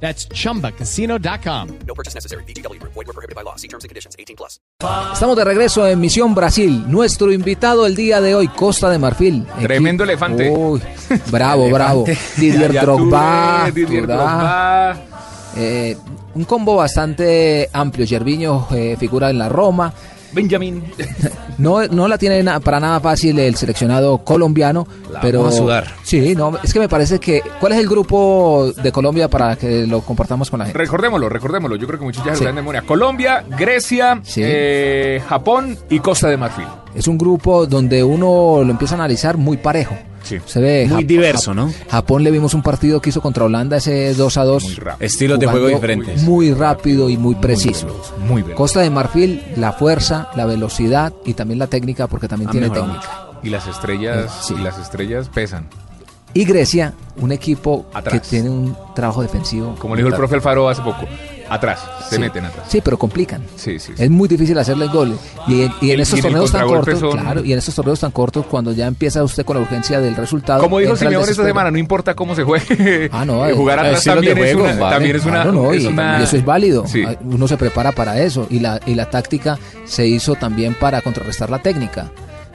That's chumbacasino.com. No purchase necessary. BGW. Void were prohibited by law. See terms and conditions. 18 plus. Estamos de regreso en Misión Brasil. Nuestro invitado el día de hoy, Costa de Marfil. Tremendo Equi- elefante. Uy, bravo, bravo. Didier Drogba. Didier Drogba. Eh, un combo bastante amplio. Gerviño eh, figura en la Roma. Benjamin. No, no la tiene na- para nada fácil el seleccionado colombiano, La pero vamos a sudar. sí, no, es que me parece que ¿cuál es el grupo de Colombia para que lo compartamos con la gente? Recordémoslo, recordémoslo. Yo creo que muchos ya se Sí. lo de memoria. Colombia, Grecia, Sí. eh, Japón y Costa de Marfil. Es un grupo donde uno lo empieza a analizar muy parejo. Sí. Se ve Muy Jap- diverso, Jap- ¿no? Japón le vimos un partido que hizo contra Holanda ese 2 a 2. Muy rápido. Estilos de juego diferentes. Muy rápido y muy preciso. Muy bien. Costa de Marfil, la fuerza, la velocidad y también la técnica porque también Ha tiene técnica. Y las estrellas, sí. y las estrellas pesan. Y Grecia, un equipo Atrás. que tiene un trabajo defensivo. Como le dijo el profe Alfaro hace poco. Atrás. Se Sí. meten atrás. Sí, pero complican. Sí, sí. sí. Es muy difícil hacerle goles. Y, en- y en estos torneos tan cortos, son- claro, y en estos torneos tan cortos, cuando ya empieza usted con la urgencia del resultado. Como dijo el Simeone esta semana, no importa cómo se juegue. Ah, no, eh, eh, jugar atrás también, es una, vale. también es una. Claro, no, es y, una- y eso es válido. Ah, Uno se prepara para eso. Y la, y la táctica se hizo también para contrarrestar la técnica.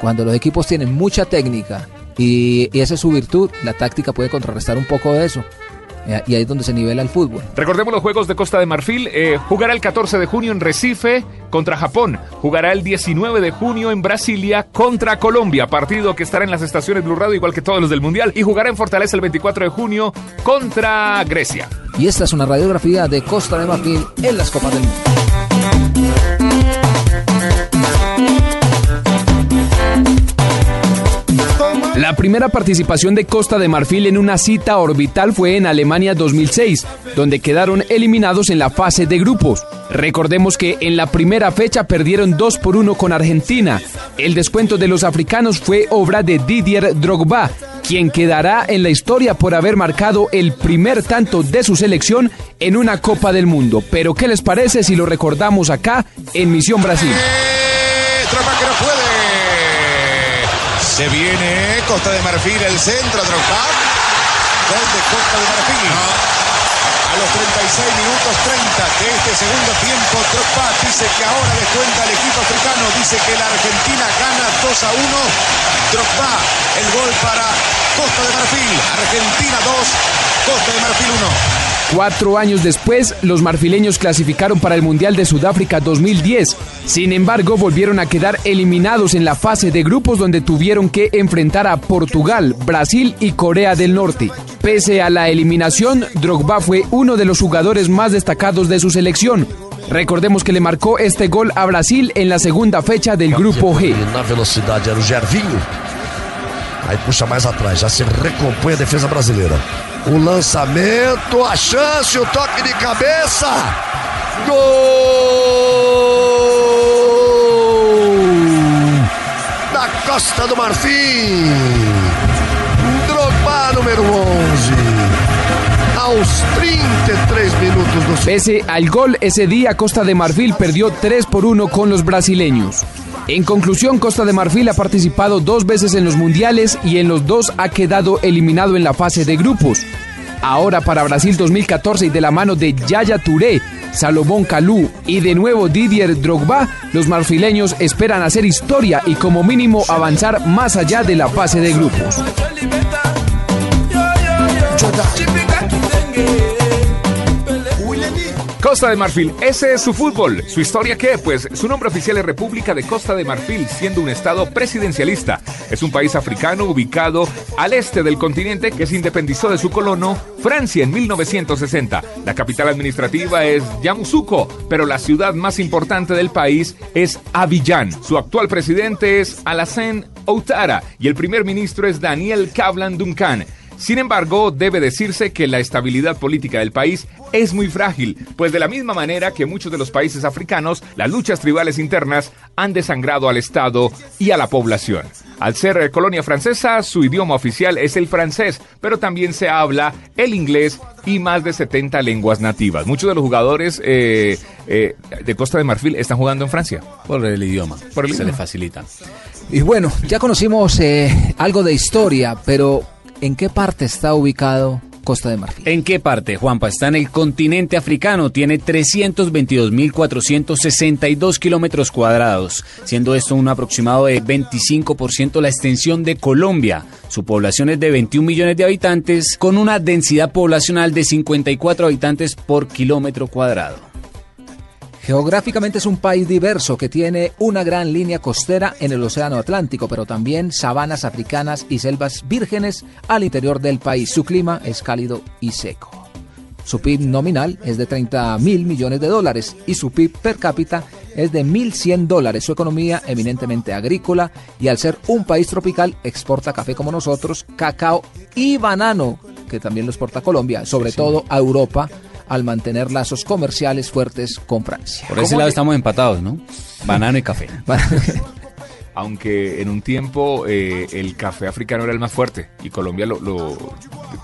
Cuando los equipos tienen mucha técnica y, y esa es su virtud, la táctica puede contrarrestar un poco de eso. Eh, Y ahí es donde se nivela el fútbol. Recordemos los Juegos de Costa de Marfil. eh, jugará el 14 de junio en Recife contra Japón. Jugará el 19 de junio en Brasilia contra Colombia. Partido que estará en las estaciones Blue Radio igual que todos los del Mundial. Y jugará en Fortaleza el 24 de junio contra Grecia. Y esta es una radiografía de Costa de Marfil en las Copas del Mundo. La primera participación de Costa de Marfil en una cita orbital fue en Alemania 2006, donde quedaron eliminados en la fase de grupos. Recordemos que en la primera fecha perdieron 2 por 1 con Argentina. El descuento de los africanos fue obra de Didier Drogba, quien quedará en la historia por haber marcado el primer tanto de su selección en una Copa del Mundo. Pero ¿qué les parece si lo recordamos acá en Misión Brasil? Puede. Se viene Costa de Marfil, el centro, Drogba. Gol de Costa de Marfil. A los 36 minutos 30 de este segundo tiempo, Drogba dice que ahora descuenta el equipo africano. Dice que la Argentina gana 2 a 1. Drogba, el gol para Costa de Marfil. Argentina 2, Costa de Marfil 1. Cuatro años después, los marfileños clasificaron para el Mundial de Sudáfrica 2010. Sin embargo, volvieron a quedar eliminados en la fase de grupos donde tuvieron que enfrentar a Portugal, Brasil y Corea del Norte. Pese a la eliminación, Drogba fue uno de los jugadores más destacados de su selección. Recordemos que le marcó este gol a Brasil en la segunda fecha del Grupo G. Aí puxa mais atrás, já se recompõe a defesa brasileira. O lançamento, a chance, o toque de cabeça. Gol! Da Costa do Marfim. Drogba número 11. Aos 33 minutos do Pese al gol, ese día Costa de Marfil perdió 3 por 1 con los brasileños. En conclusión, Costa de Marfil ha participado dos veces en los mundiales y en los dos ha quedado eliminado en la fase de grupos. Ahora para Brasil 2014 y de la mano de Yaya Touré, Salomón Kalou y de nuevo Didier Drogba, los marfileños esperan hacer historia y como mínimo avanzar más allá de la fase de grupos. Costa de Marfil, ese es su fútbol. ¿Su historia qué? Pues su nombre oficial es República de Costa de Marfil, siendo un estado presidencialista. Es un país africano ubicado al este del continente que se independizó de su colono, Francia, en 1960. La capital administrativa es Yamoussoukro, pero la ciudad más importante del país es Abidjan. Su actual presidente es Alassane Ouattara y el primer ministro es Daniel Kablan Duncan. Sin embargo, debe decirse que la estabilidad política del país es muy frágil, pues de la misma manera que muchos de los países africanos, las luchas tribales internas han desangrado al Estado y a la población. Al ser colonia francesa, su idioma oficial es el francés, pero también se habla el inglés y más de 70 lenguas nativas. Muchos de los jugadores eh, eh, de Costa de Marfil están jugando en Francia. Por el idioma. Por el se idioma. le facilita. Y bueno, ya conocimos eh, algo de historia, pero ¿en qué parte está ubicado Costa de Marfil? ¿En qué parte, Juanpa? Está en el continente africano, tiene 322.462 kilómetros cuadrados, siendo esto un aproximado de 25% la extensión de Colombia. Su población es de 21 millones de habitantes, con una densidad poblacional de 54 habitantes por kilómetro cuadrado. Geográficamente es un país diverso que tiene una gran línea costera en el Océano Atlántico, pero también sabanas africanas y selvas vírgenes al interior del país. Su clima es cálido y seco. Su PIB nominal es de 30 mil millones de dólares y su PIB per cápita es de 1.100 dólares. Su economía eminentemente agrícola y al ser un país tropical exporta café como nosotros, cacao y banano, que también lo exporta Colombia, sobre todo a Europa al mantener lazos comerciales fuertes con Francia. Por ese ¿Cómo lado le- estamos empatados, ¿no? Banano y café. Aunque en un tiempo eh, el café africano era el más fuerte y Colombia lo, lo-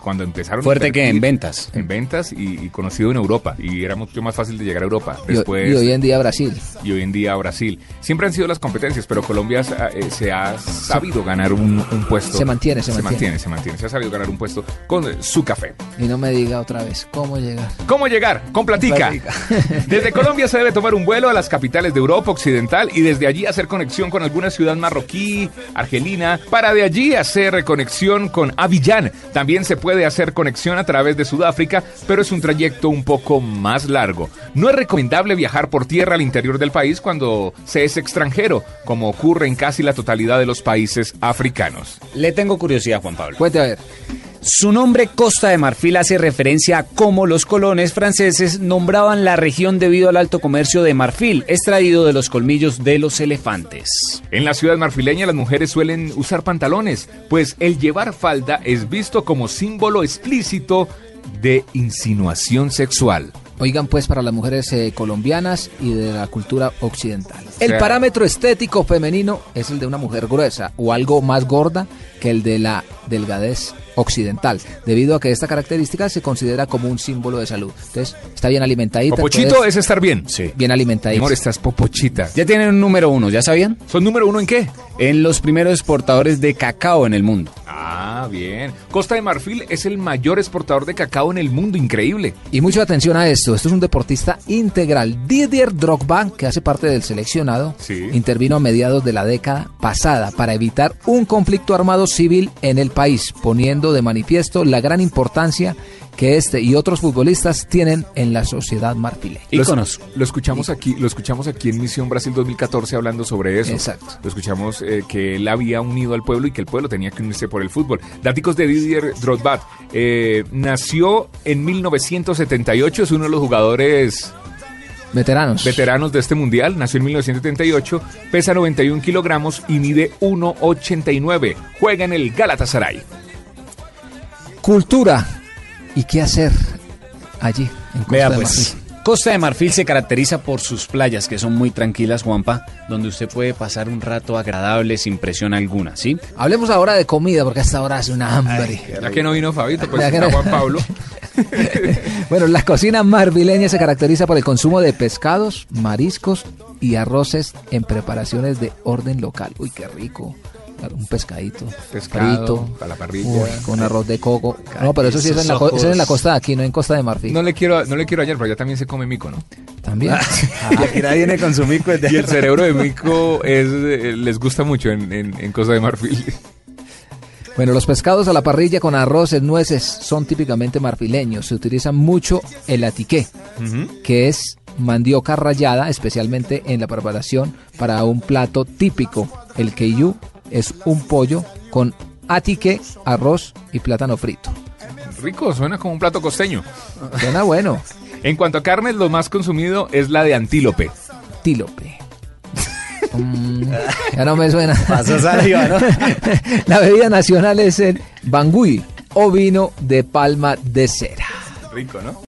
cuando empezaron Fuerte que en ventas. en ventas y, y conocido en Europa y era mucho más fácil de llegar a Europa Y, después y hoy en día Brasil. y hoy en día Brasil siempre han sido las competencias pero Colombia se ha- eh, se ha sabido ganar un, un puesto Se mantiene, se se mantiene. mantiene se mantiene se ha sabido ganar un puesto con su café Y no me diga otra vez cómo llegar. ¿Cómo llegar? Con Platica. Platica. Desde Colombia se debe tomar un vuelo a las capitales de Europa Occidental y desde allí hacer conexión con alguna ciudad marroquí, argelina, para de allí hacer conexión con Abiyán. También se puede hacer conexión a través de Sudáfrica, pero es un trayecto un poco más largo. No es recomendable viajar por tierra al interior del país cuando se es extranjero, como ocurre en casi la totalidad de los países africanos. Le tengo curiosidad, Juan Pablo. Cuente a ver. Su nombre Costa de Marfil hace referencia a cómo los colones franceses nombraban la región debido al alto comercio de marfil, extraído de los colmillos de los elefantes. En la ciudad marfileña las mujeres suelen usar pantalones, pues el llevar falda es visto como símbolo explícito de insinuación sexual. Oigan pues para las mujeres eh, colombianas y de la cultura occidental. El sea- parámetro estético femenino es el de una mujer gruesa o algo más gorda que el de la delgadez occidental, debido a que esta característica se considera como un símbolo de salud. Entonces, está bien alimentadita. Popochito entonces, es estar bien. Sí. bien alimentadita. amor, estás popochita. Ya tienen un número uno, ¿ya sabían? ¿Son número uno en qué? En los primeros exportadores de cacao en el mundo. Bien. Costa de Marfil es el mayor exportador de cacao en el mundo, increíble. Y mucha atención a esto. Esto es un deportista integral. Didier Drogba, que hace parte del seleccionado, Sí. intervino a mediados de la década pasada para evitar un conflicto armado civil en el país, poniendo de manifiesto la gran importancia que este y otros futbolistas tienen en la sociedad marfileña. Lo- Íconos. Lo escuchamos aquí, lo escuchamos aquí en Misión Brasil 2014 hablando sobre eso. Exacto. Lo escuchamos eh, que él había unido al pueblo y que el pueblo tenía que unirse por el fútbol. Daticos de Didier Drogba. Eh, nació en 1978, es uno de los jugadores Veteranos. veteranos de este mundial. Nació en 1978, pesa 91 kilogramos y mide 1,89. Juega en el Galatasaray. Cultura. ¿Y qué hacer allí? En Costa Vea de pues. Marfil? Costa de Marfil se caracteriza por sus playas, que son muy tranquilas, Juanpa, donde usted puede pasar un rato agradable sin presión alguna, ¿sí? Hablemos ahora de comida, porque hasta ahora hace una hambre. Ya que no vino Fabito, pues está no- Juan Pablo. Bueno, la cocina marfileña se caracteriza por el consumo de pescados, mariscos y arroces en preparaciones de orden local. Uy, qué rico. Un pescadito Pescado, frito, a la parrilla. uy, con arroz de coco. No, pero eso sí es en, la, co- eso es en la costa de aquí, no en Costa de Marfil. No le quiero, no le quiero ayer, pero ya también se come mico, ¿no? También. Aquí nadie viene con su mico Y el cerebro de mico es, eh, les gusta mucho en, en, en Costa de Marfil. Bueno, los pescados a la parrilla con arroz y nueces son típicamente marfileños. Se utiliza mucho el atiqué, que es mandioca rallada, especialmente en la preparación para un plato típico. El keiyu es un pollo con atiqué, arroz y plátano frito. Rico, suena como un plato costeño. Suena bueno. En cuanto a carnes, lo más consumido es la de antílope. Tílope. Mm, ya no me suena. Pasó saliva, ¿no? La bebida nacional es el bangui. o vino de palma de cera. Rico, ¿no?